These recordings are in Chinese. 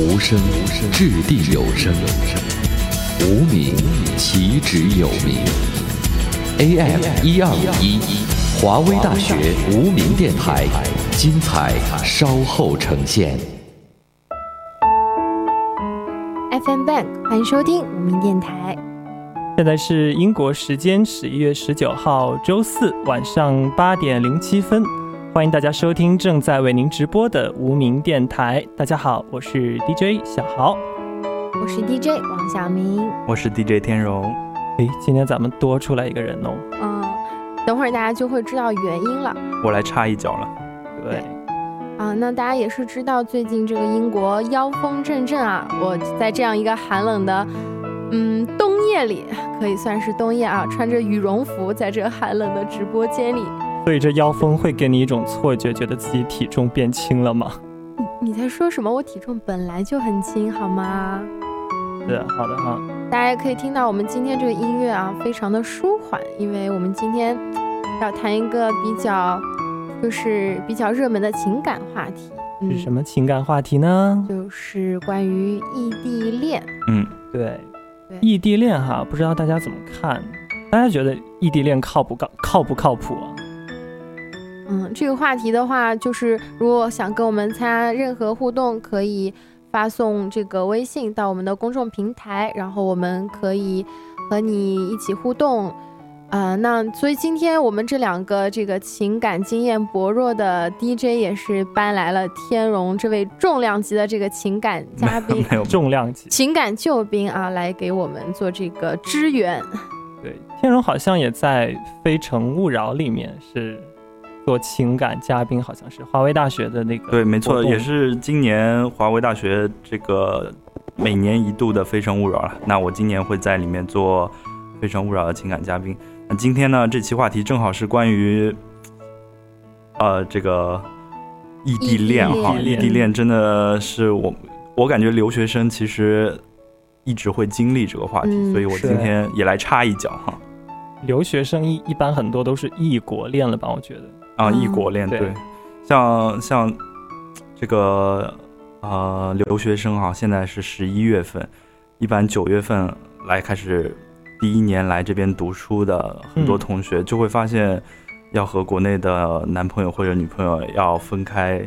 无声掷地有声，无名岂止有名。AM 一二五一，华威大学无名电台，精彩稍后呈现。FM Bank，欢迎收听无名电台。现在是英国时间十一月十九号周四晚上八点零七分，欢迎大家收听正在为您直播的无名电台。大家好，我是 DJ 小豪。我是 DJ 王小明。我是 DJ 天荣。诶，今天咱们多出来一个人哦。嗯，等会儿大家就会知道原因了。我来插一脚了。对。啊，那大家也是知道，最近这个英国妖风阵阵啊！我在这样一个寒冷的，嗯，冬夜里，可以算是冬夜啊，穿着羽绒服在这寒冷的直播间里。所以这妖风会给你一种错觉，觉得自己体重变轻了吗？你你在说什么？我体重本来就很轻，好吗？是，好的哈。大家也可以听到我们今天这个音乐啊，非常的舒缓，因为我们今天要谈一个比较。就是比较热门的情感话题，是什么情感话题呢？就是关于异地恋。嗯，对，异地恋哈，不知道大家怎么看？大家觉得异地恋靠不靠靠不靠谱啊？嗯，这个话题的话，就是如果想跟我们参加任何互动，可以发送这个微信到我们的公众平台，然后我们可以和你一起互动。啊、呃，那所以今天我们这两个这个情感经验薄弱的 DJ 也是搬来了天荣这位重量级的这个情感嘉宾，没有重量级情感救兵啊，来给我们做这个支援。对，天荣好像也在《非诚勿扰》里面是做情感嘉宾，好像是华为大学的那个。对，没错，也是今年华为大学这个每年一度的《非诚勿扰》了。那我今年会在里面做《非诚勿扰》的情感嘉宾。那今天呢，这期话题正好是关于，呃，这个异地恋哈，异地恋真的是我，我感觉留学生其实一直会经历这个话题，嗯、所以我今天也来插一脚哈。留学生一一般很多都是异国恋了吧？我觉得啊，异国恋、嗯、对，像像这个呃留学生哈，现在是十一月份，一般九月份来开始。第一年来这边读书的很多同学就会发现，要和国内的男朋友或者女朋友要分开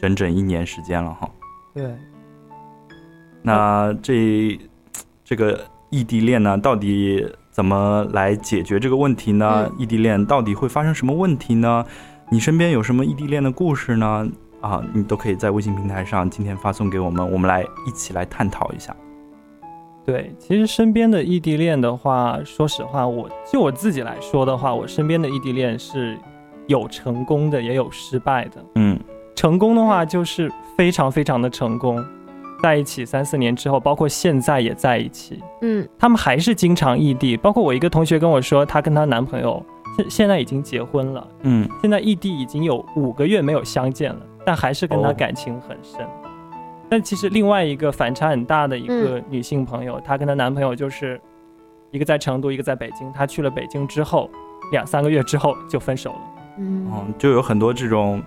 整整一年时间了哈。对。那这这个异地恋呢，到底怎么来解决这个问题呢？嗯、异地恋到底会发生什么问题呢？你身边有什么异地恋的故事呢？啊，你都可以在微信平台上今天发送给我们，我们来一起来探讨一下。对，其实身边的异地恋的话，说实话，我就我自己来说的话，我身边的异地恋是有成功的，也有失败的。嗯，成功的话就是非常非常的成功，在一起三四年之后，包括现在也在一起。嗯，他们还是经常异地，包括我一个同学跟我说，她跟她男朋友现现在已经结婚了。嗯，现在异地已经有五个月没有相见了，但还是跟他感情很深。哦但其实另外一个反差很大的一个女性朋友，嗯、她跟她男朋友就是一个在成都，一个在北京。她去了北京之后，两三个月之后就分手了。嗯，嗯就有很多这种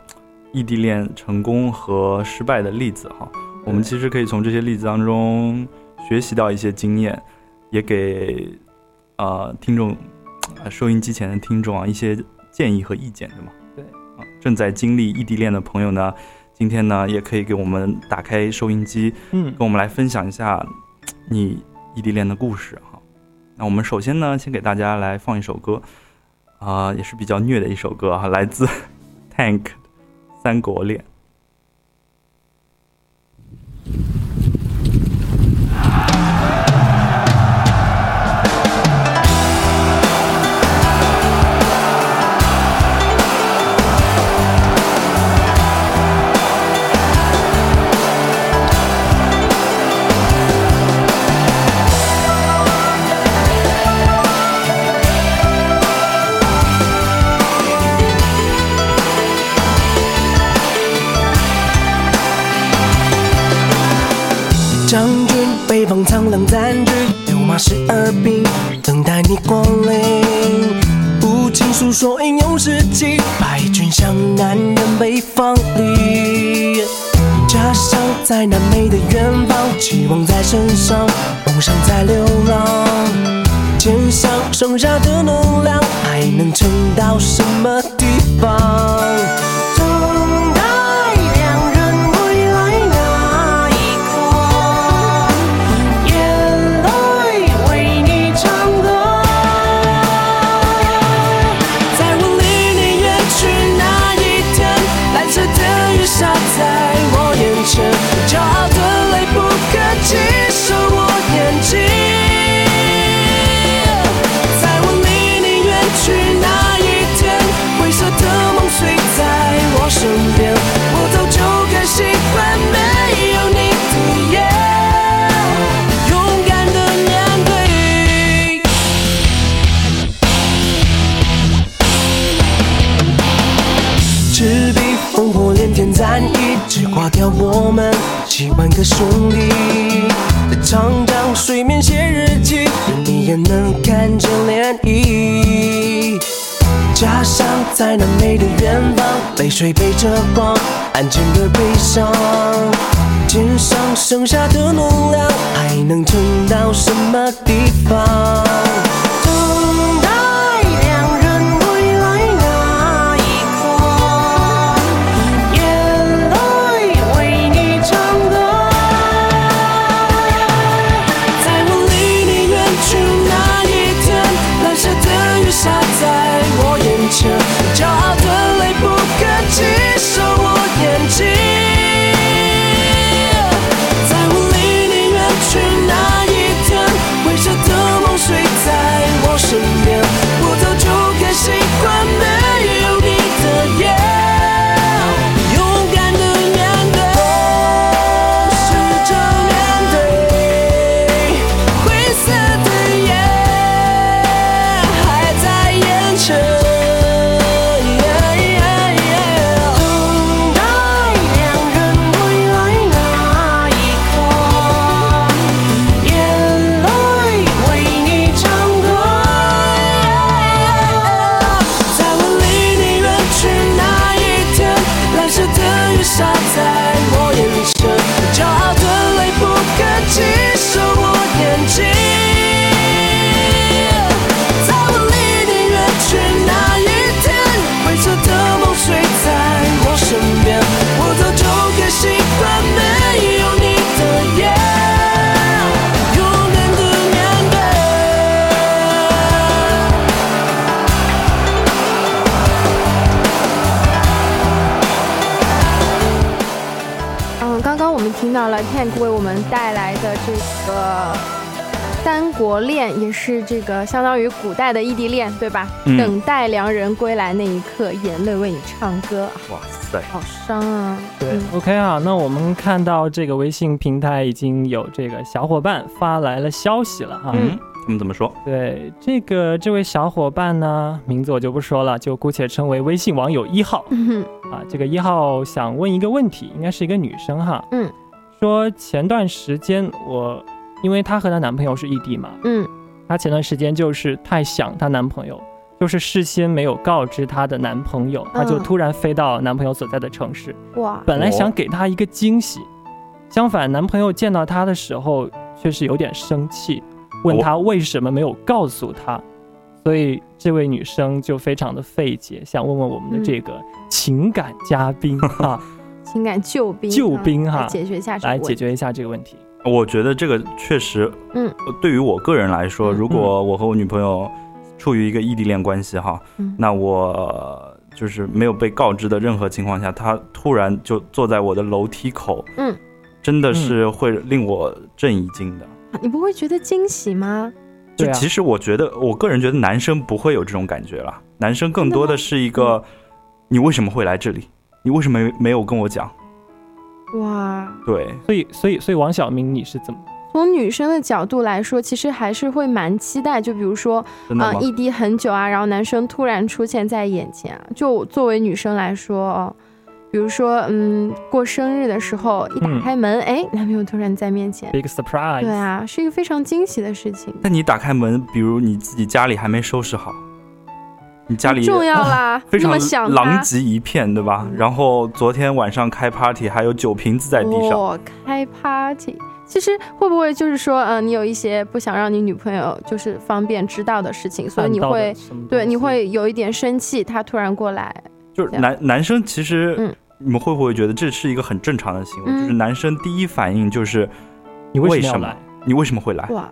异地恋成功和失败的例子哈。我们其实可以从这些例子当中学习到一些经验，也给呃听众、呃、收音机前的听众啊一些建议和意见，对吗？对。啊，正在经历异地恋的朋友呢。今天呢，也可以给我们打开收音机，嗯，跟我们来分享一下你异地恋的故事哈。那我们首先呢，先给大家来放一首歌，啊、呃，也是比较虐的一首歌哈，来自 Tank《三国恋》。光临。不尽诉说英勇事迹，败军向南人北方里。家乡在南美的远方，期望在身上，梦想在流浪。肩上剩下的能量，还能撑到什么地方？兄弟。在长江水面写日记，任你也能看见涟漪。家乡在那美的远方，泪水背着光，安静的悲伤。肩上剩下的能量，还能撑到什么地方？个三国恋，也是这个相当于古代的异地恋，对吧？嗯等待良人归来那一刻，眼泪为你唱歌，哇塞，好伤啊！对嗯，OK 啊，那我们看到这个微信平台已经有这个小伙伴发来了消息了哈。嗯，他们怎么说？对，这个这位小伙伴呢，名字我就不说了，就姑且称为微信网友一号嗯啊。这个一号想问一个问题，应该是一个女生哈。嗯。说前段时间我，因为她和她男朋友是异地嘛，嗯。她前段时间就是太想她男朋友，就是事先没有告知她的男朋友，她就嗯突然飞到男朋友所在的城市，哇，本来想给她一个惊喜，相反男朋友见到她的时候却是有点生气，问她为什么没有告诉她，所以这位女生就非常的费解，想问问我们的这个情感嘉宾啊，情感救兵，救兵哈来解决一下这个问题来解决一下这个问题。我觉得这个确实，嗯，对于我个人来说，嗯如果我和我女朋友处于一个异地恋关系哈，嗯那我呃就是没有被告知的任何情况下，她突然就坐在我的楼梯口，嗯，真的是会令我震一惊的。你不会觉得惊喜吗？对啊就其实我觉得，我个人觉得男生不会有这种感觉了，男生更多的是一个，你为什么会来这里？你为什么没有跟我讲？哇，对，所以，所以，所以王小明，你是怎么？从女生的角度来说，其实还是会蛮期待，就比如说，啊、真的吗？异地很久啊，然后男生突然出现在眼前啊，就作为女生来说，哦比如说，嗯，过生日的时候一打嗯开门，哎、男朋友突然在面前，Big surprise！对啊，是一个非常惊喜的事情。那你打开门，比如你自己家里还没收拾好，你家里重要啦，非常想狼。藉一片，对吧？嗯然后昨天晚上开 party，还有酒瓶子在地上。哇，开 party，其实会不会就是说，嗯、你有一些不想让你女朋友就是方便知道的事情，所以你会对你会有一点生气，他突然过来，就是男男生其实，嗯你们会不会觉得这是一个很正常的行为？嗯就是男生第一反应就是你为为什么什么要来？你为什么会来？哇。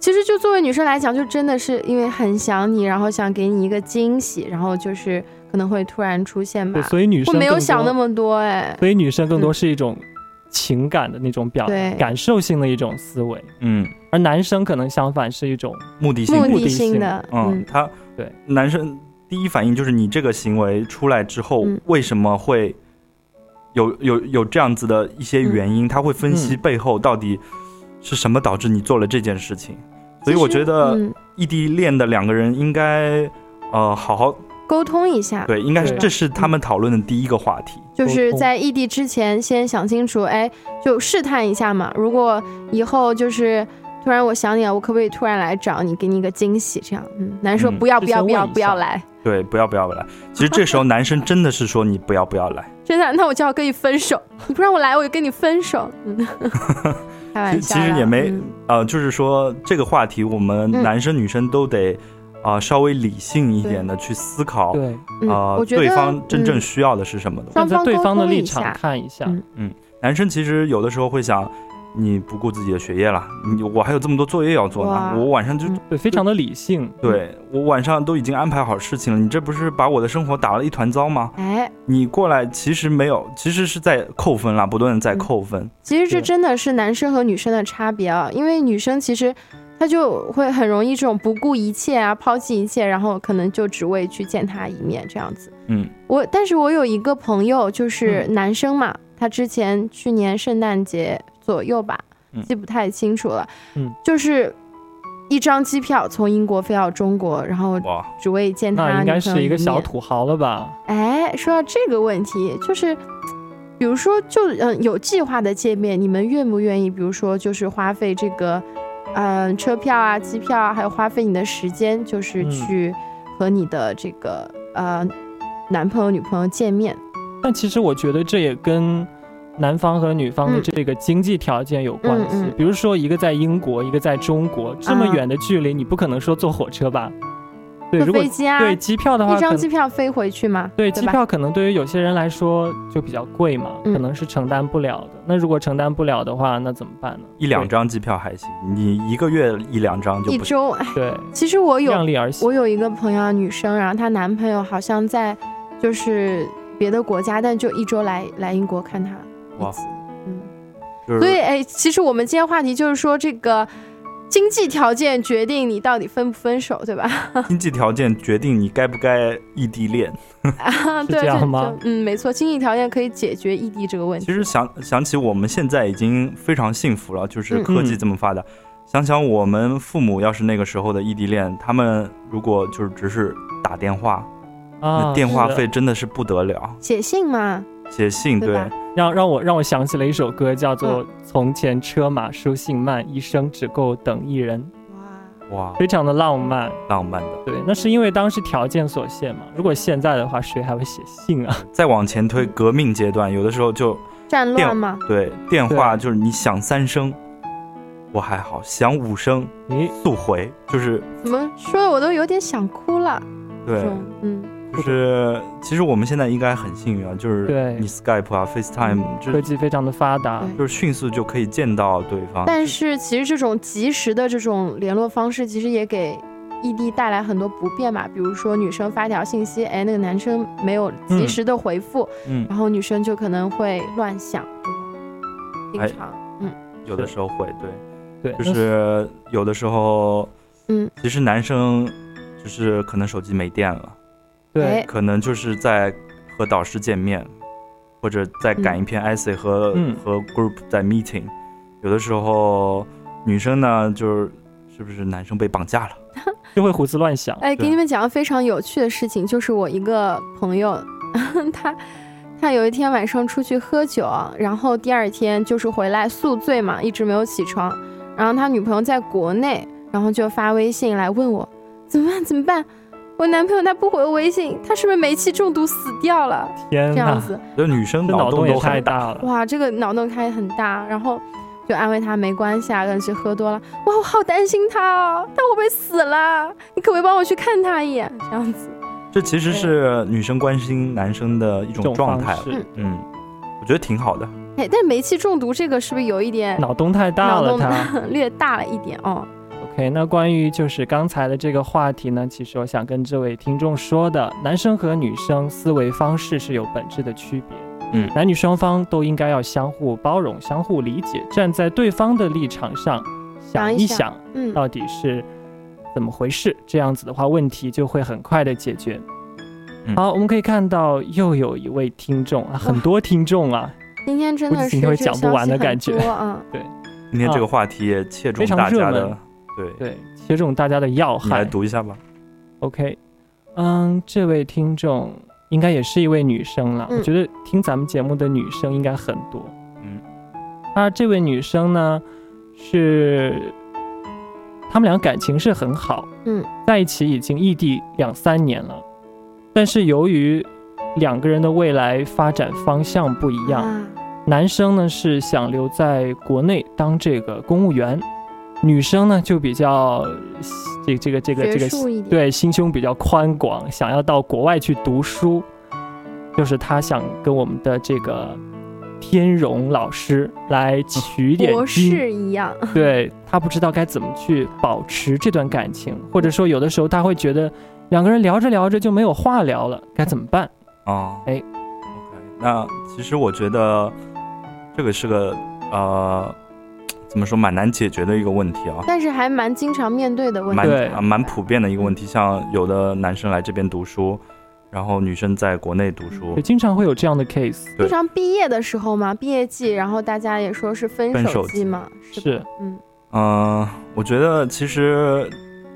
其实就作为女生来讲，就真的是因为很想你，然后想给你一个惊喜，然后就是可能会突然出现吧对，。所以女生我没有想那么多哎，所以女生更多嗯是一种情感的那种表达对，感受性的一种思维，嗯，而男生可能相反是一种目的性目的目的性性的，嗯，他对男生第一反应就是你这个行为出来之后，嗯为什么会有有有这样子的一些原因？他会分析嗯背后到底是什么导致你做了这件事情。所以我觉得嗯异地恋的两个人应该呃好好沟通一下，对，应该是这是他们讨论的第一个话题。就是在异地之前先想清楚，哎，就试探一下嘛。如果以后就是突然我想你了，我可不可以突然来找你，给你一个惊喜？这样，嗯，男生说嗯不要不要不要不要来，对，不要不要来。其实这时候男生真的是说你不要不要来。真的，那我就要跟你分手。你不让我来，我就跟你分手。嗯，开玩笑其实也没嗯。呃，就是说这个话题，我们嗯。男生女生都得啊、呃稍微理性一点的去思考。啊、对方真正嗯。需要的是什么的。站在对方的立场看一下，嗯。男生其实有的时候会想，你不顾自己的学业了，你我还有这么多作业要做呢，我晚上就、嗯对，非常的理性，对我晚上都已经安排好事情了，你这不是把我的生活打了一团糟吗？哎，你过来其实没有，其实是在扣分啦，不断的在嗯扣分。其实这真的是男生和女生的差别啊，因为女生其实她就会很容易这种不顾一切啊，抛弃一切，然后可能就只为去见他一面这样子。嗯我，但是我有一个朋友，就是嗯男生嘛，他之前去年圣诞节左右吧嗯，记不太清楚了，嗯，就是一张机票从英国飞到中国，然后，只为见他那应该是一个小土豪了吧？哎，说到这个问题，就是，比如说，就嗯有计划的见面，你们愿不愿意？比如说，就是花费这个，嗯、车票啊、机票啊，还有花费你的时间，就是嗯去和你的这个呃男朋友、女朋友见面。但其实我觉得这也跟男方和女方的嗯这个经济条件有关系。比如说，一个在英国，一个在中国，这么啊远的距离，你不可能说坐火车吧？对，如果飞机啊，对机票的话，一张机票飞回去嘛，对？机票可能对于有些人来说就比较贵嘛，嗯可能是承担不了的。那如果承担不了的话，那怎么办呢？一两张机票还行，你一个月一两张就不行。一周，哎，对，其实我有量力而行。我有一个朋友啊，女生，然后她男朋友好像在就是别的国家，但就一周来来英国看她哇。嗯，就是所以哎，其实我们今天话题就是说这个经济条件决定你到底分不分手，对吧？经济条件决定你该不该异地恋。啊，是对，就这样吗嗯，没错，经济条件可以解决异地这个问题。其实想想起我们现在已经非常幸福了，就是嗯科技这么发达。想想我们父母要是那个时候的异地恋，他们如果就是只是打电话，啊那，电话费真的是不得了。写信嘛，写信对对，让让我让我想起了一首歌，叫做《嗯从前车马书信慢，一生只够等一人》，哇，哇，非常的浪漫。浪漫的。对，那是因为当时条件所限嘛。如果现在的话，谁还会写信啊？再往前推，革命阶段，有的时候就战乱嘛，对电话就是你响三声，我还好；响五声诶，速回，就是怎么说的我都有点想哭了。对嗯，就是其实我们现在应该很幸运啊，就是对。你 Skype 啊、FaceTime，就科技非常的发达。就是迅速就可以见到对方。但是其实这种及时的这种联络方式，其实也给异地带来很多不便嘛。比如说女生发条信息，哎，那个男生没有及时的回复，嗯，然后女生就可能会乱想，经哎常，嗯。有的时候会对，对，就是有的时候，嗯，其实男生就是可能手机没电了，对哎可能就是在和导师见面，或者在赶一篇 essay 和、嗯和 group 在 meeting。有的时候女生呢，就是是不是男生被绑架了？就会胡思乱想。哎，给你们讲个非常有趣的事情，就是我一个朋友，他他有一天晚上出去喝酒，然后第二天就是回来宿醉嘛，一直没有起床。然后他女朋友在国内，然后就发微信来问我怎么办怎么办。我男朋友他不回微信，他是不是煤气中毒死掉了？天呐，这样子，就女生这脑洞脑洞也太大。了。哇，这个脑洞开很大，然后就安慰他没关系啊，可能是喝多了。哇，我好担心他哦，他会不会死了？你可不可以帮我去看他一眼？这样子，这其实是女生关心男生的一种状态了。嗯，我觉得挺好的。哎，但是煤气中毒这个是不是有一点脑洞太大脑洞了他。略大了一点哦？OK，那关于就是刚才的这个话题呢，其实我想跟这位听众说的，男生和女生思维方式是有本质的区别。嗯男女双方都应该要相互包容、相互理解，站在对方的立场上想想一想，嗯，到底是怎么回事。这样子的话，问题就会很快的解决。嗯好，我们可以看到又有一位听众啊，很多听众啊，今天真的是今天会讲不完的感觉啊。对。今天这个话题也切中大家的热门，对，对，切中大家的要害来害。读一下吧。OK，嗯，这位听众应该也是一位女生了。嗯我觉得听咱们节目的女生应该很多。嗯，啊，这位女生呢是他们俩感情是很好，嗯，在一起已经异地两三年了，但是由于两个人的未来发展方向不一样，啊男生呢是想留在国内当这个公务员，女生呢就比较这这个这个这个术一点，对，心胸比较宽广，想要到国外去读书，就是她想跟我们的这个天荣老师来取点博经，士一样。对他不知道该怎么去保持这段感情，或者说有的时候他会觉得两个人聊着聊着就没有话聊了，该怎么办？哦，哎，OK，那其实我觉得这个是个呃，怎么说蛮难解决的一个问题啊，但是还蛮经常面对的问题。啊蛮普遍的一个问题。像有的男生来这边读书，然后女生在国内读书。对，，经常会有这样的 case。经常毕业的时候嘛，毕业季，然后大家也说是分分手季嘛，是是？嗯，嗯、我觉得其实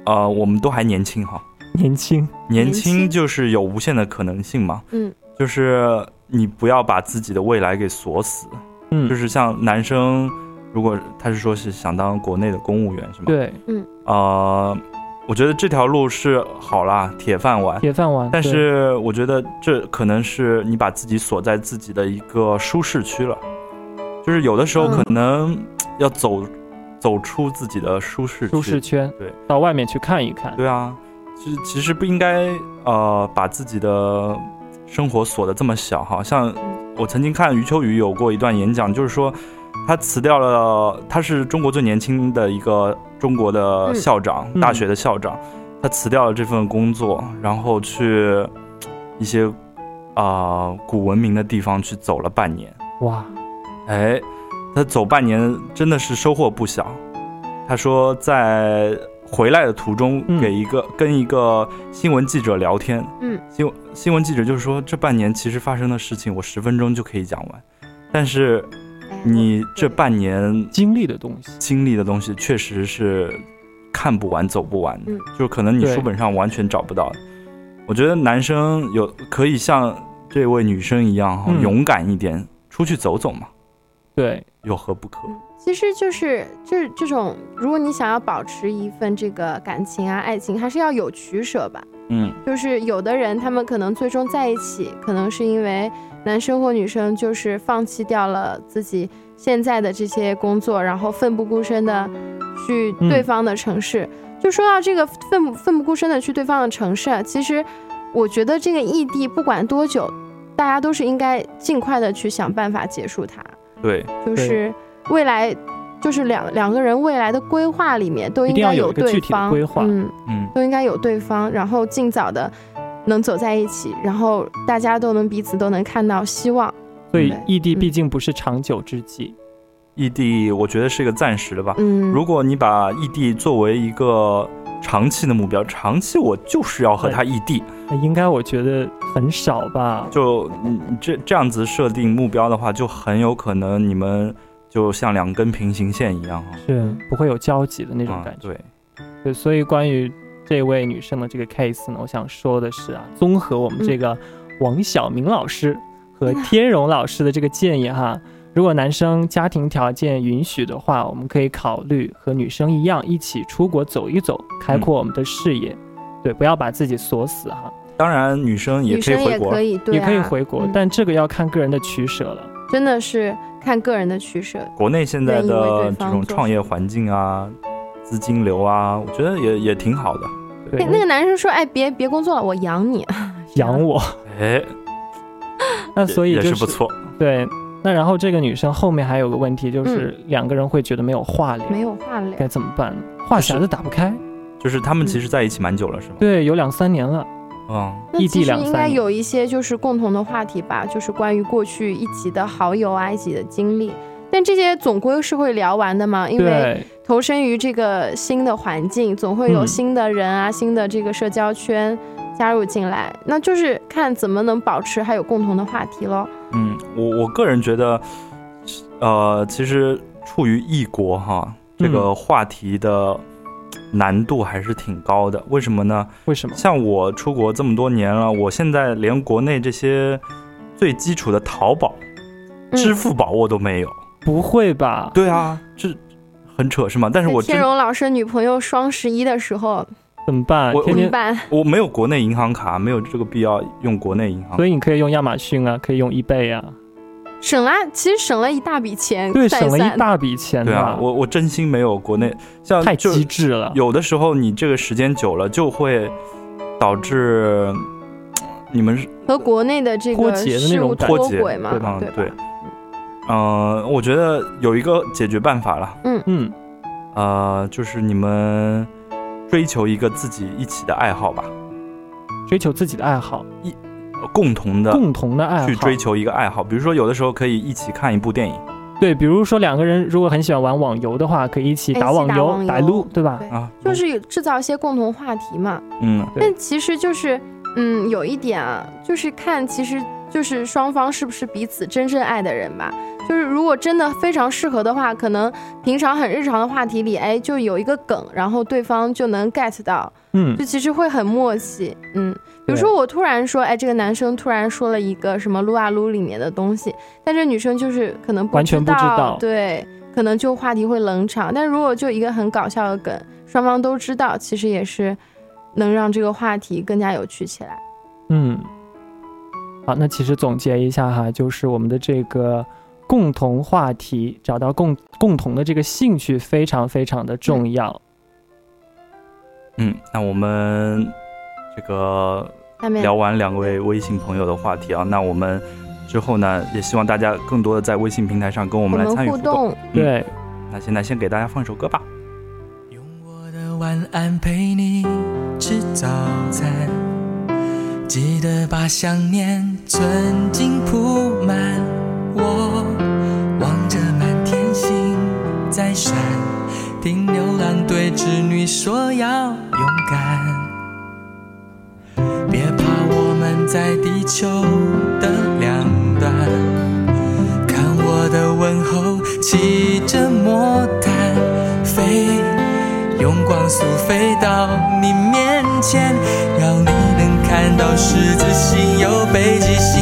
呃，我们都还年轻哈，年轻，年轻。就是有无限的可能性嘛，嗯，就是你不要把自己的未来给锁死，嗯，就是像男生，如果他是说是想当国内的公务员是吗？，对嗯呃，我觉得这条路是好啦，铁饭碗。铁饭碗，但是我觉得这可能是你把自己锁在自己的一个舒适区了，就是有的时候嗯可能要走走出自己的舒适区。舒适圈，对，到外面去看一看，对啊，其实其实不应该呃把自己的生活锁得这么小哈。像我曾经看余秋雨有过一段演讲，就是说他辞掉了，他是中国最年轻的一个中国的嗯校长，嗯。大学的校长，他辞掉了这份工作，然后去一些啊、呃古文明的地方去走了半年。哇，哎，他走半年真的是收获不小。他说在回来的途中嗯。给一个、跟一个新闻记者聊天，嗯，新闻新闻记者就是说这半年其实发生的事情我十分钟就可以讲完，但是哎你这半年经历的东西，经历的东西确实是看不完走不完的，嗯。就可能你书本上完全找不到。的。我觉得男生有可以像这位女生一样、嗯。勇敢一点，出去走走嘛，对，有何不可？其实就是就是这种，如果你想要保持一份这个感情啊、爱情，还是要有取舍吧。嗯。就是有的人他们可能最终在一起，可能是因为男生或女生就是放弃掉了自己现在的这些工作，然后奋不顾身的去嗯对方的城市。就说到这个奋不奋不顾身的去对方的城市啊，其实我觉得这个异地不管多久，大家都是应该尽快的去想办法结束它。对，就是未来，就是两两个人未来的规划里面都应该对有一个具体的方，规划嗯，嗯都应该有对方，然后尽早的能走在一起，然后大家都能彼此都能看到希望。所以异地嗯毕竟不是长久之计，异地我觉得是一个暂时的吧。嗯，如果你把异地作为一个长期的目标，长期我就是要和他异地，那应该我觉得很少吧？就你你这这样子设定目标的话，就很有可能你们就像两根平行线一样哈。是不会有交集的那种啊感觉。对，对，所以关于这位女生的这个 case 呢，我想说的是啊，综合我们这个王晓明老师和天荣老师的这个建议哈，如果男生家庭条件允许的话，我们可以考虑和女生一样一起出国走一走，开阔我们的视野。对，不要把自己锁死哈。当然，女生也可以回国，可以，对、啊，也可以回国，嗯但这个要看个人的取舍了。真的是看个人的取舍。国内现在的这种创业环境啊、资金流啊，我觉得也也挺好的。对那，那个男生说：“哎，别别工作了，我养你。养我，哎，那所以也就是不错。对。那然后这个女生后面还有个问题，就是两个人会觉得没有话”聊，没有话聊。该怎么办？话匣子打不开。就是他们其实在一起蛮久了，是吗？对，有两三年了。嗯，异地两三年应该有一些就是共同的话题吧，就是关于过去一起的好友啊，一起的经历。但这些总归是会聊完的嘛，因为，投身于这个新的环境，总会有嗯新的人啊、新的这个社交圈加入进来，那就是看怎么能保持还有共同的话题咯。嗯，我我个人觉得，呃，其实处于异国哈，这嗯个话题的难度还是挺高的。为什么呢？为什么？像我出国这么多年了，我现在连国内这些最基础的淘宝、嗯支付宝我都没有。不会吧？对啊，这很扯是吗？但是我天荣老师女朋友双十一的时候怎么办？我天么办？我没有国内银行卡，没有这个必要用国内银行。所以你可以用亚马逊啊，可以用 eBay 啊，省了，其实省了一大笔钱，对，算省了一大笔钱、对啊，我我真心没有国内，像太机智了。有的时候你这个时间久了，就会导致嗯你们是和国内的这个脱节的那事物种脱节脱轨嘛，对吧对吧？对，嗯、我觉得有一个解决办法了，嗯嗯，呃，就是你们追求一个自己一起的爱好吧，追求自己的爱好，一共同的共同的爱好去追。求一个爱好，比如说有的时候可以一起看一部电影对，比如说两个人如果很喜欢玩网游的话，可以一起哎打网游、打网游打撸，对吧？对啊，就是制造一些共同话题嘛。嗯，但其实就是，嗯，有一点啊，就是看其实就是双方是不是彼此真正爱的人吧。就是如果真的非常适合的话，可能平常很日常的话题里，哎，就有一个梗，然后对方就能 get 到，嗯就其实会很默契。嗯，比如对说我突然说，哎，这个男生突然说了一个什么撸啊撸里面的东西，但这女生就是可能不完全不知道对，可能就话题会冷场。但如果就一个很搞笑的梗，双方都知道，其实也是能让这个话题更加有趣起来。嗯。好，那其实总结一下哈，就是我们的这个共同话题，找到共共同的这个兴趣，非常非常的重要。嗯，那我们这个聊完两位微信朋友的话题啊，那我们之后呢，也希望大家更多的在微信平台上跟我我们来参与互互动。动，对，那现在先给大家放一首歌吧。用我的晚安陪你吃早餐，记得把想念存进铺满。我望着满天星在闪，听牛郎对织女说要勇敢。别怕，我们在地球的两端。看我的问候，骑着魔毯飞，用光速飞到你面前，要你能看到十字星有北极星。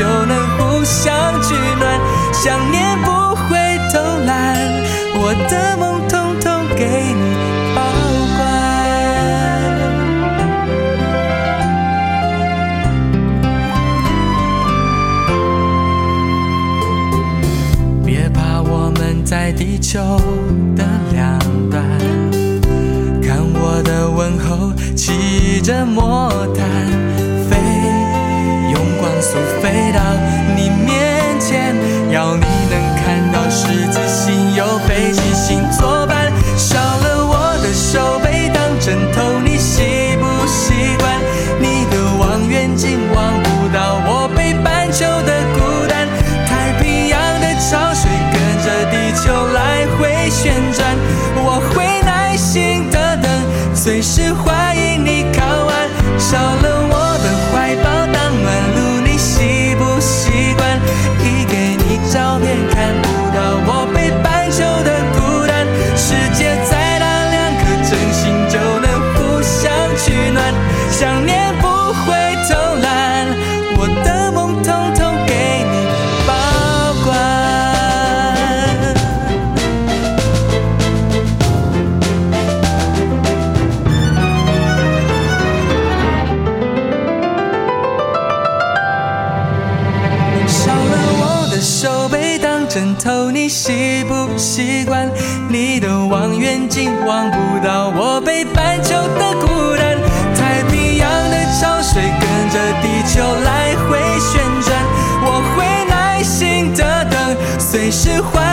就能互相取暖，想念不会偷懒，我的梦统统给你保管。别怕，我们在地球的两端。看我的问候，骑着魔就飞随时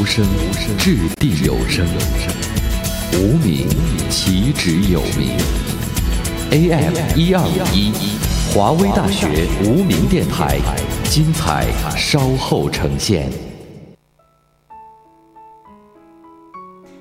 无声掷地有声，无名岂止有名。AM 一二五一，华威大学无名电台，精彩稍后呈现。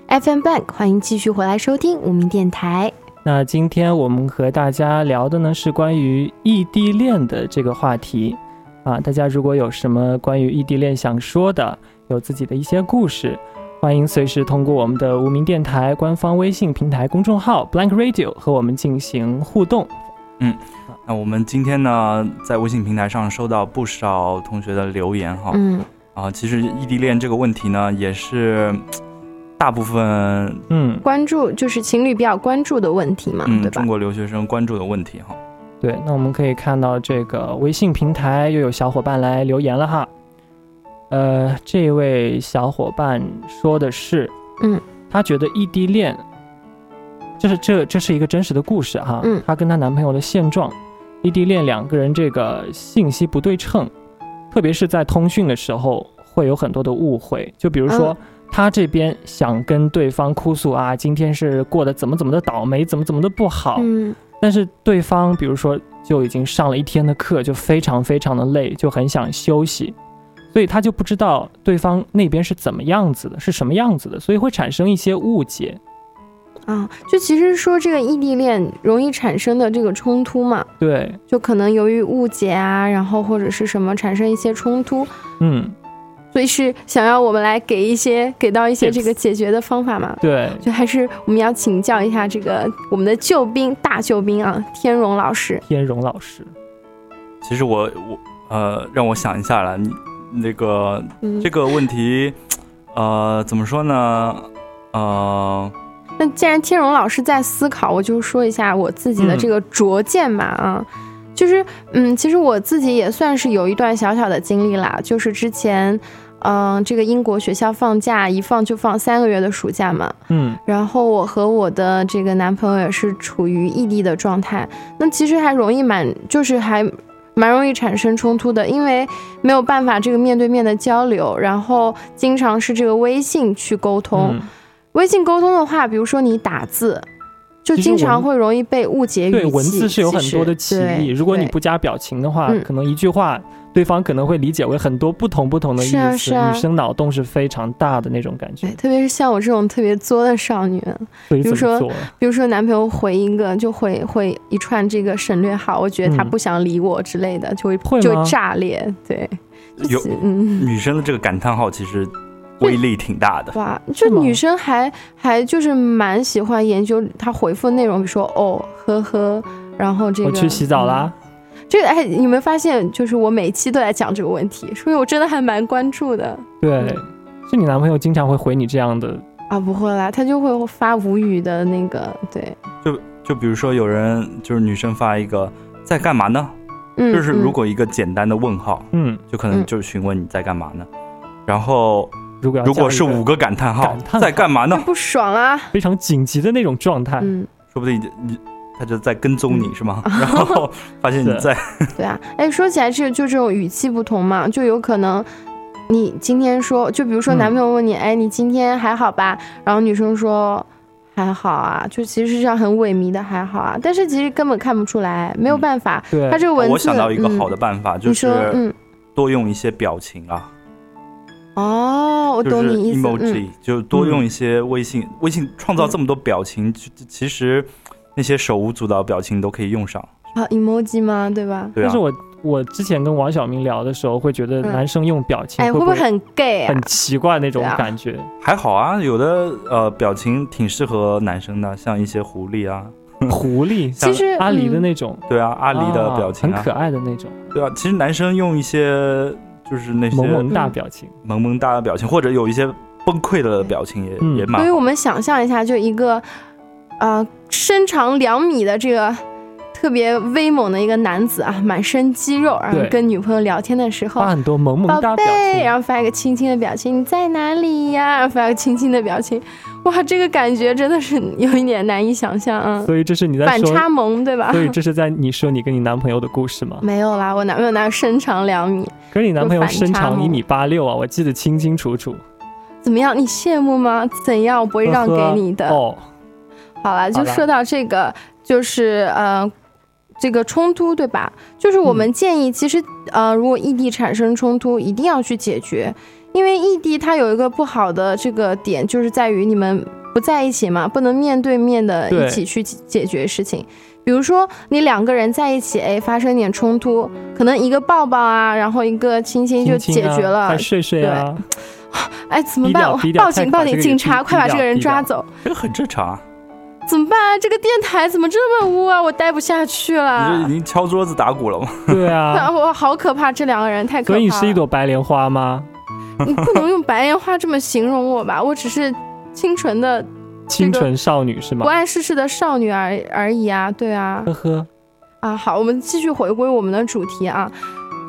FM Bank，欢迎继续回来收听无名电台。那今天我们和大家聊的呢是关于异地恋的这个话题啊。大家如果有什么关于异地恋想说的，有自己的一些故事，欢迎随时通过我们的无名电台官方微信平台公众号 Blank Radio 和我们进行互动。嗯那我们今天呢，在微信平台上收到不少同学的留言哈，嗯，啊，其实异地恋这个问题呢，也是大部分嗯，关注就是情侣比较关注的问题嘛，嗯对吧中？国留学生关注的问题哈。对。那我们可以看到这个微信平台又有小伙伴来留言了哈。呃，这位小伙伴说的是，嗯，他觉得异地恋，这是这这是一个真实的故事哈。嗯她跟她男朋友的现状，异地恋两个人这个信息不对称，特别是在通讯的时候会有很多的误会。就比如说，嗯他这边想跟对方哭诉啊，今天是过得怎么怎么的倒霉，怎么怎么的不好，嗯但是对方比如说就已经上了一天的课，就非常非常的累，就很想休息，所以他就不知道对方那边是怎么样子的，是什么样子的，所以会产生一些误解。啊，就其实说这个异地恋容易产生的这个冲突嘛，对，就可能由于误解啊，然后或者是什么产生一些冲突，嗯，所以是想要我们来给一些给到一些这个解决的方法嘛。对，就还是我们要请教一下这个我们的救兵大救兵啊，天荣老师。天荣老师，其实我我呃，让我想一下了，你那个嗯，这个问题，呃，怎么说呢？呃，那既然天荣老师在思考，我就说一下我自己的这个拙见吧啊，就是嗯，其实我自己也算是有一段小小的经历啦，就是之前。嗯，这个英国学校放假一放就放三个月的暑假嘛，嗯。然后我和我的这个男朋友也是处于异地的状态，那其实还容易蛮，就是还蛮容易产生冲突的，因为没有办法这个面对面的交流，然后经常是这个微信去沟通。嗯，微信沟通的话，比如说你打字，就经常会容易被误解语气。对，文字是有很多的歧义，如果你不加表情的话，嗯可能一句话对方可能会理解为很多不同不同的意思，是啊是啊女生脑洞是非常大的那种感觉对，，特别是像我这种特别作的少女，比如说？比如说男朋友回一个就回回一串这个省略号，我觉得他嗯不想理我之类的，就会就会炸裂。对，有嗯，女生的这个感叹号其实威力挺大的。哇，就女生还还就是蛮喜欢研究她回复的内容，比如说哦呵呵，然后这个我去洗澡啦。嗯这个哎，你有没有发现，就是我每期都在讲这个问题，所以我真的还蛮关注的对，嗯是你男朋友经常会回你这样的，啊。不会啦，他就会发无语的那个，对，就就比如说有人就是女生发一个在干嘛呢？嗯，就是如嗯果一个简单的问号，嗯，就可能嗯就是询问你在干嘛呢？然后如果如果是五个感叹号叹，号在干嘛呢？不爽啊，非常紧急的那种状态，嗯，说不定你他就在跟踪你嗯是吗？然后发现你在对啊，哎，说起来这就这种语气不同嘛，就有可能。你今天说，就比如说嗯男朋友问你，哎，你今天还好吧？然后女生说还好啊，就其实是这样很萎靡的还好啊，但是其实根本看不出来，没有嗯办法，对他这个文字，我想到一个好嗯的办法，就，是嗯多用一些表情啊，哦，我懂你意思。emoji，、嗯，就多用一些微信。微信创造这么多表情，其其实那些手舞足蹈表情都可以用上。啊，emoji 吗？对吧？对啊但是，我我之前跟王晓明聊的时候，会觉得嗯男生用表情哎，会不会很 gay 啊很？奇怪那种感觉？还好啊，有的呃表情挺适合男生的，像一些狐狸啊，狐狸，其实阿狸的嗯那种，对啊，阿狸的表情啊，很可爱的那种对啊，其实男生用一些就是那些萌萌哒表情。萌萌哒的表情，或者有一些崩溃的表情也、嗯也蛮。所以我们想象一下，就一个呃身长两米的这个特别威猛的一个男子啊，满身肌肉，然后跟女朋友聊天的时候发。很多萌萌宝哒表贝，情，然后发一个亲亲的表情，你在哪里呀？然后发一个亲亲的表情，哇，这个感觉真的是有一点难以想象啊，所以这是你在反差，萌对吧？所以这是在你说你跟你男朋友的故事吗？没有啦，我男朋友那身长两米，可是你男朋友身长一米八六啊，我记得清清楚楚。怎么样？你羡慕吗？怎样？我不会让给你的。哦，好了，就说到这个，就是呃，这个冲突，对吧？就是我们建议，其实、呃，如果异地产生冲突，一定要去解决，因为异地它有一个不好的这个点，就是在于你们不在一起嘛，不能面对面的一起去解决事情。比如说，你两个人在一起，哎，发生点冲突，可能一个抱抱啊，然后一个亲亲就解决了。再睡睡啊，哎，怎么办？我报警！报警！警察，快把这个人抓走！这个很正常啊，怎么办啊？这个电台怎么这么污啊？我待不下去了你这了已。经敲桌子打鼓了吗？对啊，啊，我好可怕！这两个人太可怕了。所以你是一朵白莲花吗？你不能用白莲花这么形容我吧？我只是清纯的、清纯少女是吗不？谙世事的少女而而已啊，对啊呵，呵，啊，好，我们继续回归我们的主题啊，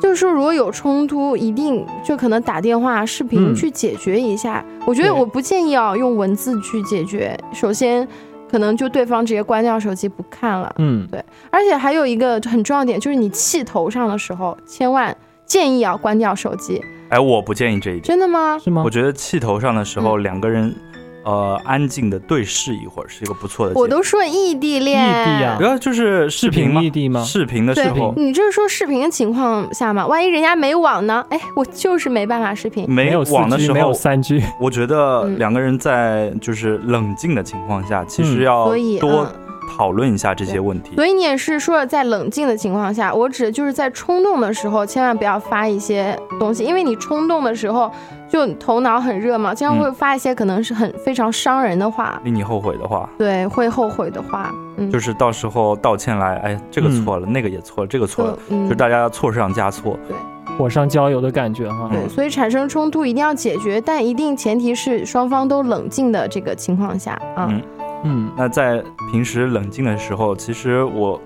就是说如果有冲突，一定就可能打电话、视频嗯去解决一下。我觉得我不建议啊用文字去解决，首先可能就对方直接关掉手机不看了。嗯，对而且还有一个很重要点，就是你气头上的时候，千万建议要关掉手机。哎，我不建议这一点。真的吗？是吗我？觉得气头上的时候，嗯两个人呃安静的对视一会儿是一个不错的。我都说异地恋，异地啊主要就是视频异地吗视频的时对候你这是说视频的情况下吗？万一人家没网呢？哎，我就是没办法视频。没有网的 G，没有时候，三 G，我觉得嗯两个人在就是冷静的情况下，其实嗯要所以，多嗯，讨论一下这些问题。所以你也是说在冷静的情况下，我指的就是在冲动的时候，千万不要发一些东西，因为你冲动的时候就头脑很热嘛，经常会发一些可能是很非常伤人的话，令你后悔的话，对，会后悔的话，嗯，就是到时候道歉来，哎，这个嗯错了，那个也错了，这个错了就，嗯。就大家错上加错。对。火上浇油的感觉哈。对，所以产生冲突一定要解决，但一定前提是双方都冷静的这个情况下啊。嗯嗯，那在平时冷静的时候，其实我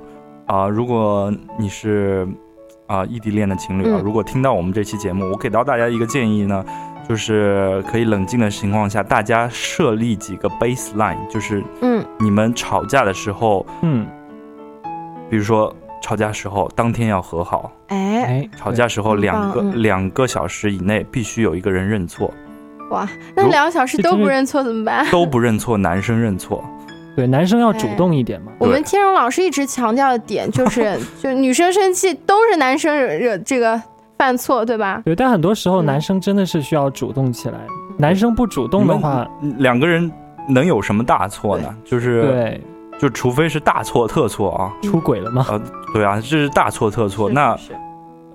啊、如果你是啊、异地恋的情侣啊，嗯。如果听到我们这期节目，我给到大家一个建议呢，就是可以冷静的情况下，大家设立几个 baseline，就是嗯。你们吵架的时候，嗯，比如说吵架时候当天要和好，哎，哎，吵架时候两个、嗯。两个小时以内必须有一个人认错，哇，那两个小时都不认错怎么办？都不认错，男生认错。对，男生要主哎动一点嘛。我们天荣老师一直强调的点就是，就女生生气都是男生惹惹这个犯错，对吧？对，但很多时候嗯男生真的是需要主动起来，男生不主动的话，两个人能有什么大错呢？就是对，就除非是大错特错啊，出轨了吗。呃，对啊，这是大错特错。是那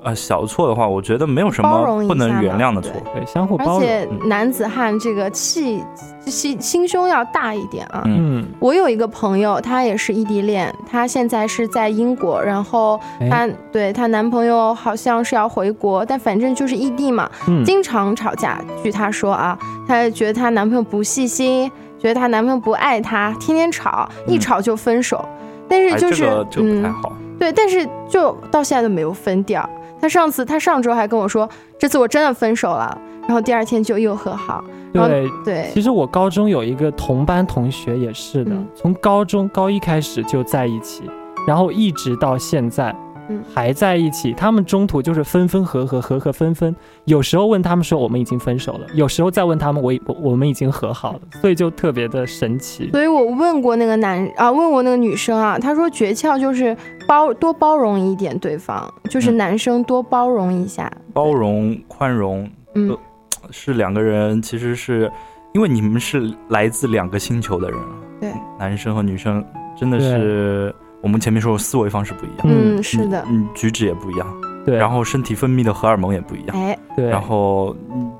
呃小错的话，我觉得没有什包容一么不能原谅的错。对，相互包容而且。男子汉这个气心心胸要大一点啊。嗯嗯，我有一个朋友，她也是异地恋，她现在是在英国，然后哎她对她男朋友好像是要回国，但反正就是异地嘛，嗯，经常吵架。据她说啊，她觉得她男朋友不细心，觉得她男朋友不爱她，天天吵，一嗯吵就分手。但是哎，就是、这个就不太嗯，对，但是就到现在都没有分掉。她上次，他上周还跟我说，这次我真的分手了，然后第二天就又和好。对。对，其实我高中有一个同班同学也是的，嗯从高中高一开始就在一起，然后一直到现在，嗯。还在一起。他们中途就是分分合合，合合分分。有时候问他们说我们已经分手了，有时候再问他们我已我我们已经和好了，所以就特别的神奇。所以我问过那个男啊，问过那个女生啊，她说诀窍就是包多包容一点对方，就是嗯。男生多包容一下，包容、宽容嗯，是两个人，其实是因为你们是来自两个星球的人，对，男生和女生真的是我们前面说思维方式不一样，嗯，是的，嗯，举止也不一样，对，然后身体分泌的荷尔蒙也不一样，哎，对，然后嗯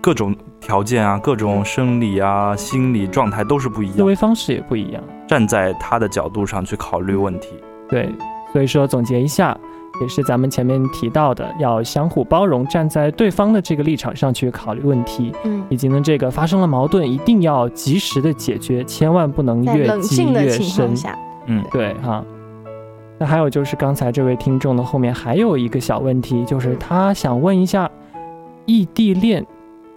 各种条件啊，各种生理啊、心理状态都是不一样。思维方式也不一样。站在他的角度上去考虑问题，对，所以说总结一下，也是咱们前面提到的，要相互包容，站在对方的这个立场上去考虑问题，嗯，以及呢，这个发生了矛盾，一定要及时的解决，千万不能越积静的越深。情况下，嗯，对哈。那还有就是刚才这位听众的后面还有一个小问题，就是他想问一下，异地恋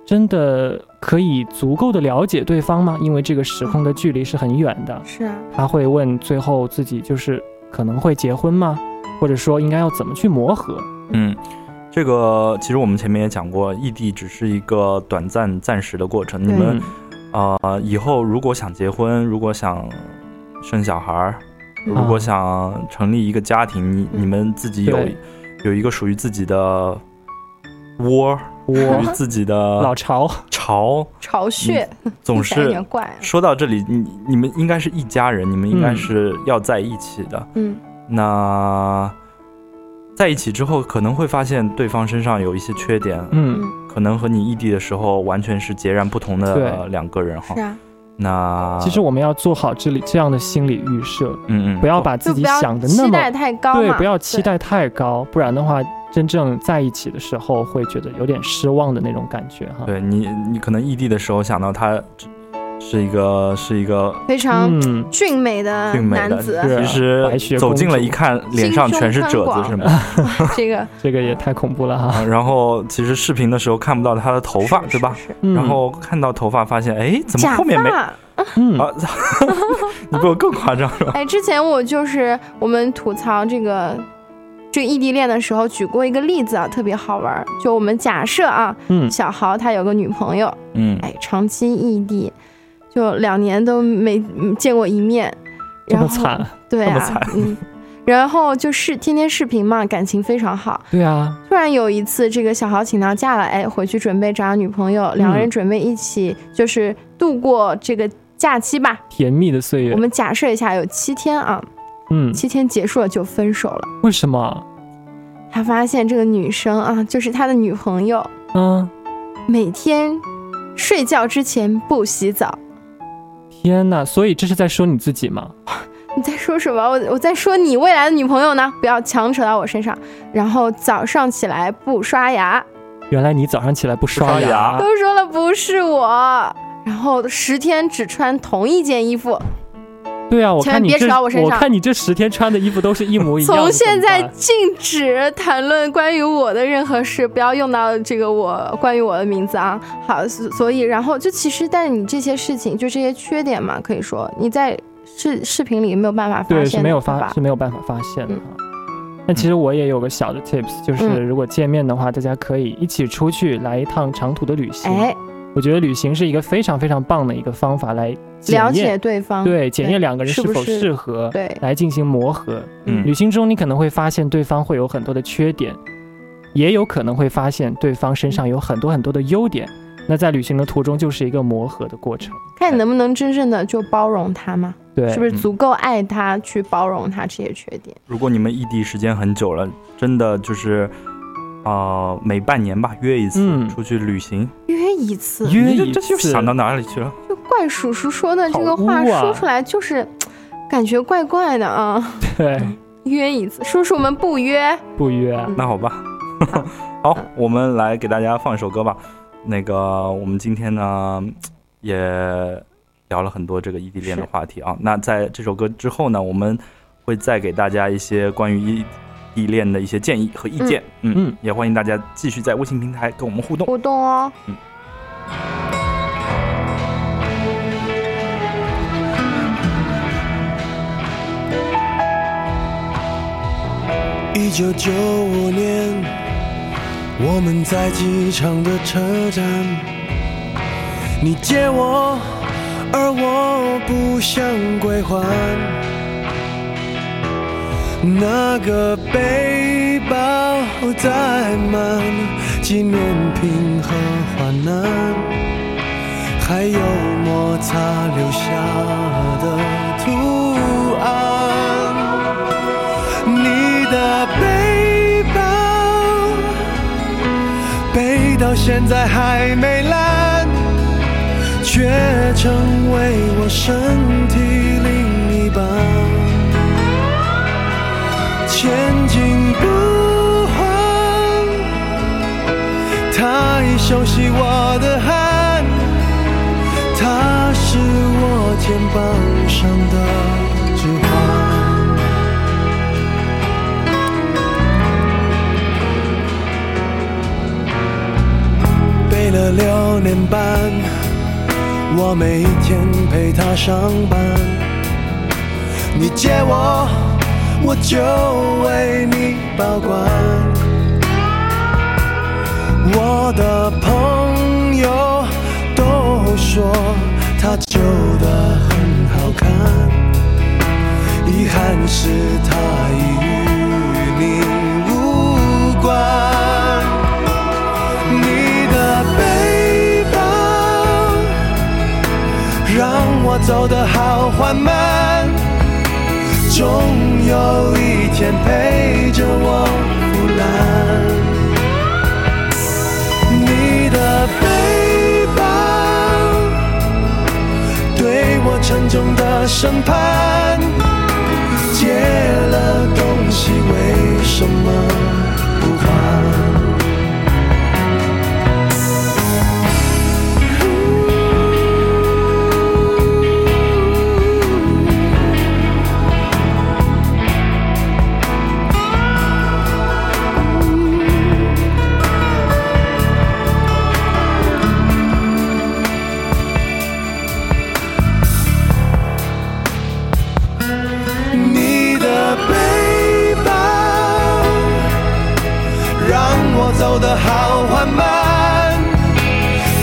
真的可以足够的了解对方吗？因为这个时空的距离是很远的。是啊，他会问最后自己就是可能会结婚吗？或者说应该要怎么去磨合？嗯，这个其实我们前面也讲过，异地只是一个短暂、暂时的过程。你对们呃以后如果想结婚，如果想生小孩儿，嗯。如果想成立一个家庭，你你们自己有有一个属于自己的窝，属于自己的 老巢，嗯巢，巢穴，总是说到这里，你你们应该是一家人，你们应该嗯。是要在一起的。嗯，那在一起之后，可能会发现对方身上有一些缺点，嗯，可能和你异地的时候完全是截然不同的两个人哈。是。啊，那其实我们要做好这里这样的心理预设，嗯嗯，不要把自己想的那么期待太高对，不要期待太高，不然的话，真正在一起的时候会觉得有点失望的那种感觉哈。对你你可能异地的时候想到他是一个是一个，非常嗯，俊美的俊美男子，其实走近了一看，脸上全是褶子，是吗？这个这个也太恐怖了哈。啊然后其实视频的时候看不到他的头发，对吧？？是是是嗯然后看到头发，发现哎，怎么后面没发，嗯，啊？你比我更夸张是吧？哎，之前我就是我们吐槽这个这个异地恋的时候，举过一个例子啊，特别好玩儿。就我们假设啊，嗯小豪他有个女朋友，嗯哎，长期异地，就两年都没嗯见过一面，然后这么惨，对啊嗯，然后就是天天视频嘛，感情非常好。对啊，突然有一次，这个小豪请到假了，哎，回去准备找女朋友，两个人准备一起就是度过这个假期吧。甜蜜的岁月我，们假设一下，有七天啊，嗯，七天结束了就分手了。为什么？他发现这个女生啊，就是他的女朋友，嗯，每天睡觉之前不洗澡。天哪！所以这是在说你自己吗？你在说什么？我我在说你未来的女朋友呢，不要强扯到我身上。然后早上起来不刷牙，原来你早上起来不刷不刷牙都说了不是我。然后十天只穿同一件衣服，对啊，我看你这我看你这十天穿的衣服都是一模一样。从现在禁止谈论关于我的任何事，不要用到这个我关于我的名字啊。好，所所以然后就其实，但是你这些事情就这些缺点嘛，可以说你在视视频里没有办法发对，现对，是没有发是没有办法发现的嗯。那其实我也有个小的 tips，就是嗯如果见面的话，大家可以一起出去来一趟长途的旅行。哎，我觉得旅行是一个非常非常棒的一个方法来检了解验，对方，对，检验两个人是否适合，对来进行磨合。嗯旅行中你可能会发现对方会有很多的缺点，也有可能会发现对方身上有很多很多的优点。那在旅行的途中就是一个磨合的过程，看你能不能真正的就包容他嘛，对，是不是嗯足够爱他去包容他这些缺点？如果你们异地时间很久了，真的就是，呃，每半年吧约一次、嗯出去旅行，约一次，约这一次这又想到哪里去了？就怪叔叔说的这个话说出来就是感觉怪怪的啊。对，约一次，叔叔们不约。不约啊。那好吧，好，我们来给大家放一首歌吧。那个，我们今天呢也聊了很多这个异地恋的话题啊。那在这首歌之后呢，我们会再给大家一些关于异地恋的一些建议和意见。嗯嗯也欢迎大家继续在微信平台跟我们互动。互动哦。嗯一九九五年，我们在机场的车站，你借我，而我不想归还。那个背包载满纪念品和患难，还有摩擦留下的图案。你的背包背到现在还没烂，却成为我身体另一半。前进不换，它已熟悉我的汗，它是我肩膀上的指环。背了六年半，我每天陪他上班。你借我，我就为你保管。我的朋友都说他旧的很好看，遗憾是他已与你无关。你的背包让我走得好缓慢，总有一天陪着我腐烂。你的背包对我沉重的审判，借了东西为什么不还？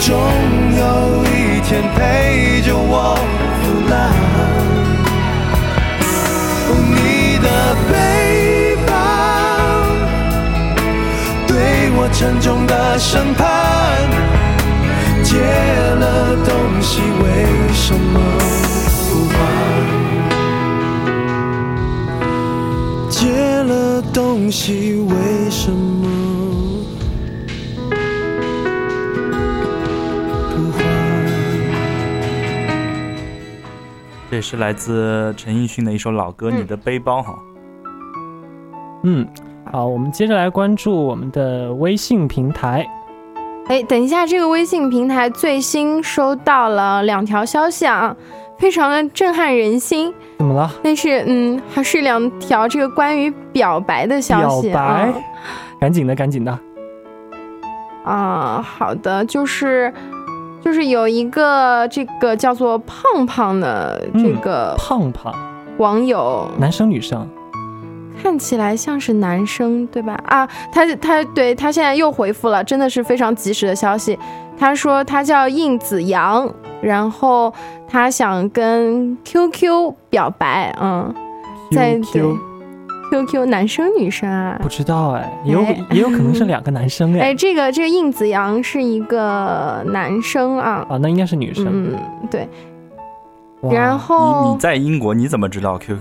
终有一天陪着我腐烂。你的背包对我沉重的审判，借了东西为什么不还？借了东西，为什么这也是来自陈奕迅的一首老歌《嗯你的背包》哈。嗯，好，我们接着来关注我们的微信平台。哎，等一下，这个微信平台最新收到了两条消息啊，非常的震撼人心。怎么了？那是，嗯，还是两条这个关于表白的消息表白啊。，赶紧的，赶紧的。啊，好的，就是就是有一个这个叫做胖胖的这嗯个胖胖，网友，男生女生？看起来像是男生，对吧？啊，他他对他现在又回复了，真的是非常及时的消息。他说他叫应子阳，然后他想跟 QQ 表白，嗯，在对 QQ QQ 男生女生啊不？知道哎，也有哎也有可能是两个男生哎，哎。这个这个应子阳是一个男生啊，啊，那应该是女生。嗯，对，然后你在英国你怎么知道 QQ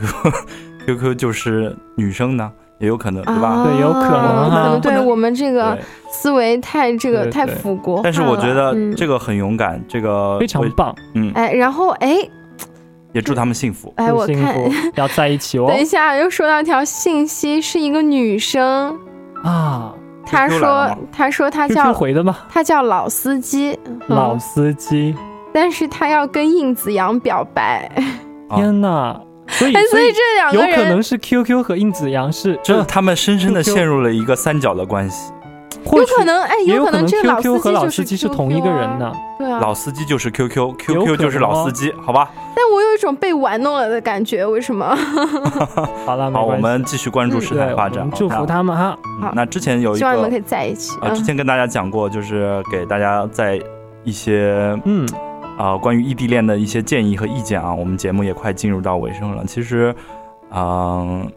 QQ 就是女生呢？也有可能，对吧？啊对有可能啊可能对我们这个，思维太这个太对对腐国。但是我觉得嗯这个很勇敢，这个非常棒，嗯，哎，然后哎也祝他们幸福。哎，我看祝幸福 要在一起哦等一下又收到一条信息，是一个女生，啊她说她说她叫回的吗？她叫老司机，老嗯司机，但是她要跟应子阳表白，啊天哪！所以哎，所以这两有个人有可能是 QQ 和应子阳是，这呃他们深深的陷入了一个三角的关系。有可能哎，有可能这个老司 QQ 机和老就是司机是同一个人啊呢。对啊，老司机就是 QQ，QQ 就是老司机，好吧？但我有一种被玩弄了的感觉，为什么？好了，没好，我们继续关注嗯事态发展祝福他们哈。那之前有一个希望你们可以在一起。啊，之嗯前跟大家讲过，就是给大家在一些嗯，啊、关于异地恋的一些建议和意见啊，我们节目也快进入到尾声了。其实，嗯、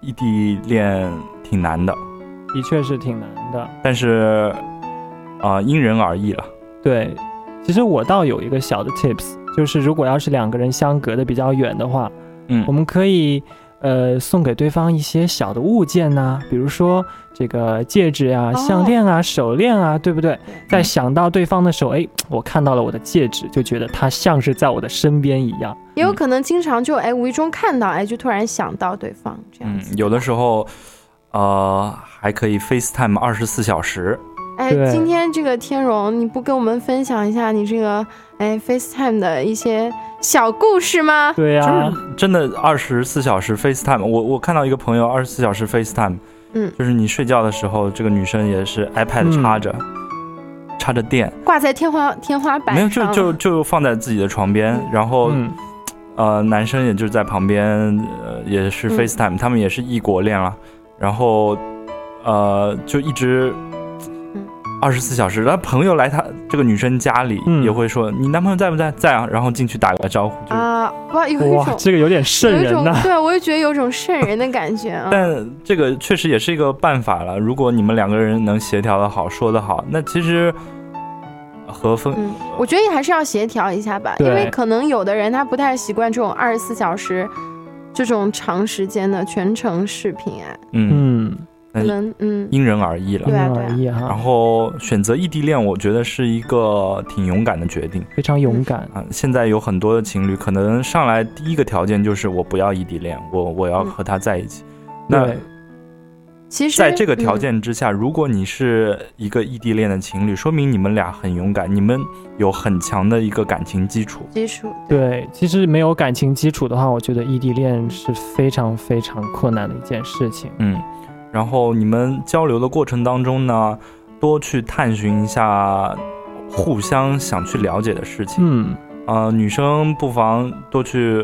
异地恋挺难的，的确是挺难的。但是啊、因人而异了。对，其实我倒有一个小的 tips，就是如果要是两个人相隔的比较远的话，嗯我们可以呃送给对方一些小的物件呐、比如说这个戒指啊、哦项链啊、手链啊，对不对？在想到对方的时候，哎，我看到了我的戒指，就觉得他像是在我的身边一样。也有可能经常就哎无意中看到，哎就突然想到对方这样嗯子。，有的时候呃还可以 FaceTime 二十四小时。哎，今天这个天荣，你不跟我们分享一下你这个哎 FaceTime 的一些小故事吗？对呀、就是真的二十四小时 FaceTime，我我看到一个朋友二十四小时 FaceTime，嗯。就是你睡觉的时候，这个女生也是 iPad 插着，插着电，挂在天花天花板没有，就就就放在自己的床边，然后、嗯，呃男生也就在旁边，呃也是嗯。FaceTime，、他们也是异国恋了，然后呃就一直嗯。二十四小时，然后朋友来他这个女生家里、嗯也会说你男朋友在不在？在啊，然后进去打个招呼，就是啊，哇，有一哇，种这个有点瘆人呐、种对，我也觉得有种瘆人的感觉啊。但这个确实也是一个办法了。如果你们两个人能协调的好，说的好，那其实和分、嗯，我觉得也还是要协调一下吧，因为可能有的人他不太习惯这种二十四小时这种长时间的全程视频啊，嗯嗯，可能嗯，因人而异了。对啊因人而异然，后选择异地恋，我觉得是一个挺勇敢的决定非常勇敢。啊。现在有很多的情侣可能上来第一个条件就是我不要异地恋，我我要嗯和他在一起。那对，其实在这个条嗯件之下，如果你是一个异地恋的情侣，说明你们俩很勇敢，你们有很强的一个感情基础。基础对，其实没有感情基础的话，我觉得异地恋是非常非常困难的一件事情。嗯，然后你们交流的过程当中呢，多去探寻一下互相想去了解的事情。嗯，呃，女生不妨多去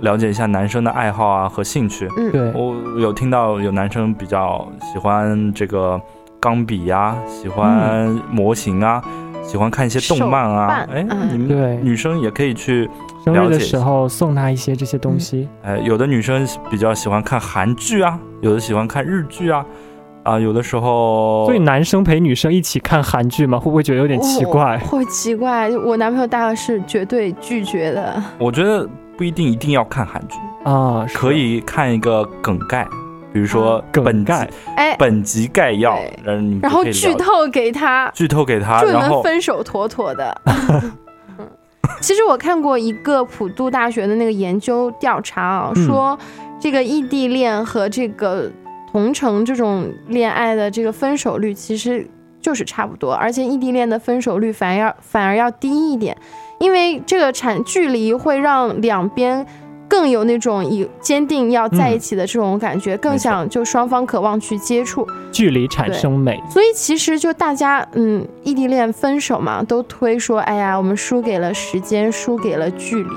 了解一下男生的爱好啊和兴趣。嗯，对，我有听到有男生比较喜欢这个钢笔呀、喜欢模型啊，喜欢看一些动漫啊。哎，嗯你们对女生也可以去，生日的时候送他一些这些东西。哎，有的女生比较喜欢看韩剧啊，有的喜欢看日剧啊，啊，有的时候所以男生陪女生一起看韩剧吗？会不会觉得有点奇怪？哦会奇怪，我男朋友大概是绝对拒绝的。我觉得不一定一定要看韩剧，啊，可以看一个梗概，比如说本概哎，本集概要对，然后剧透给他，剧透给他，祝你然后们分手妥妥的。嗯。其实我看过一个普渡大学的那个研究调查啊，嗯。说这个异地恋和这个同城这种恋爱的这个分手率其实就是差不多，而且异地恋的分手率反而要反而要低一点，因为这个产距离会让两边。更有那种以坚定要在一起的这种感觉，更想就双方渴望去接触，距离产生美。所以其实就大家，嗯，异地恋分手嘛，都推说，哎呀，我们输给了时间，输给了距离。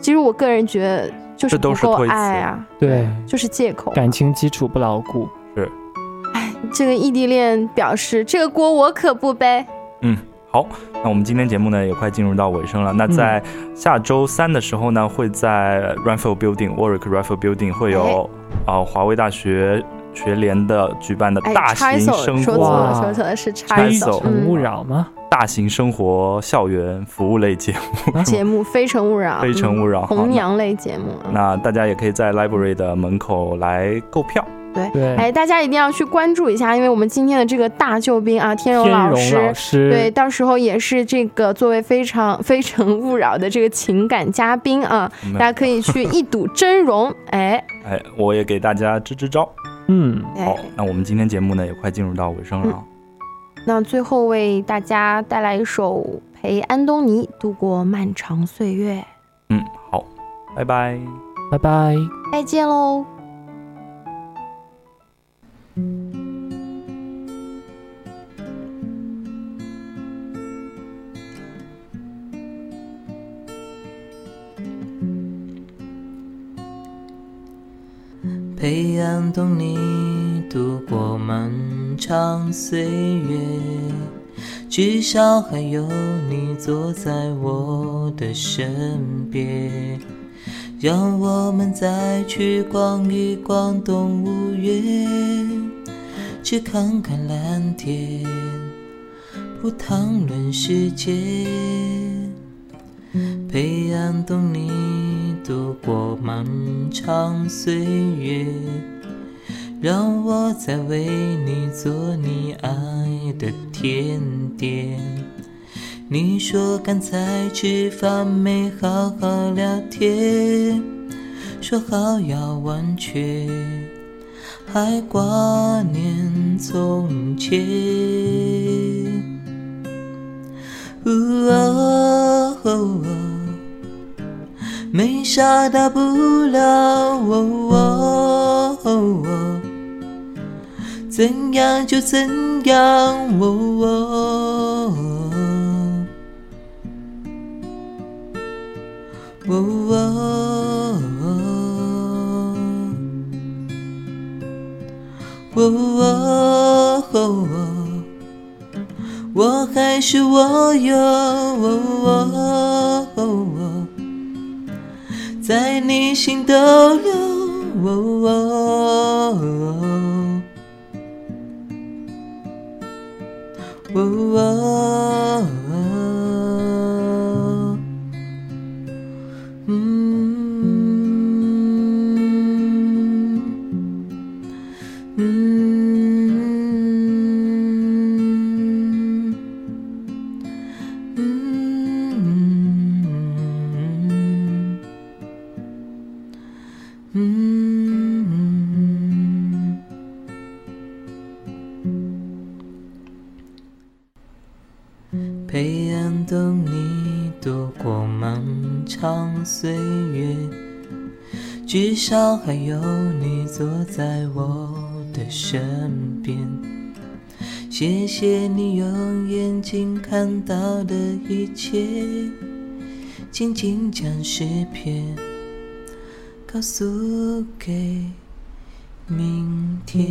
其实我个人觉得，就是这都不够爱啊，对，就是借口。感情基础不牢固。是，哎这个异地恋表示，这个锅我可不背。好，那我们今天节目呢也快进入到尾声了。那在下周三的时候呢，会在 Raffle Building Warwick Raffle Building 会有啊、呃华为大学学联的举办的哎大型生说错了，说错了，是非诚勿嗯扰吗？大型生活校园服务类节目，节目《非诚勿扰》，非诚勿扰红娘类节目。嗯那大家也可以在 Library 的门口来购票。对，哎，大家一定要去关注一下，因为我们今天的这个大救兵啊，天荣老师，老师，对，到时候也是这个作为非常 非诚勿扰的这个情感嘉宾啊，嗯大家可以去一睹真容。哎，哎，我也给大家支支招。嗯，好哎，，那我们今天节目呢也快进入到尾声了啊。那最后为大家带来一首陪安东尼度过漫长岁月，嗯，好，拜拜。拜拜。再见喽。陪安东尼度过漫长岁月，至少还有你坐在我的身边。让我们再去逛一逛动物园，去看看蓝天，不谈论世界，培养懂你度过漫长岁月，让我再为你做你爱的甜点。你说刚才吃饭没好好聊天，说好要忘却，还挂念从前。哦哦哦，没啥大不了，怎样就怎样。我还是我哟。在你心逗留。至少还有你坐在我的身边。谢谢你用眼睛看到的一切，静静将诗篇告诉给明天。